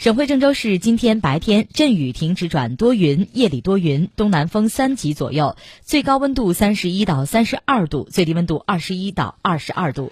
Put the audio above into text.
省会郑州市今天白天阵雨停止转多云夜里多云东南风三级左右最高温度三十一到三十二度最低温度二十一到二十二度。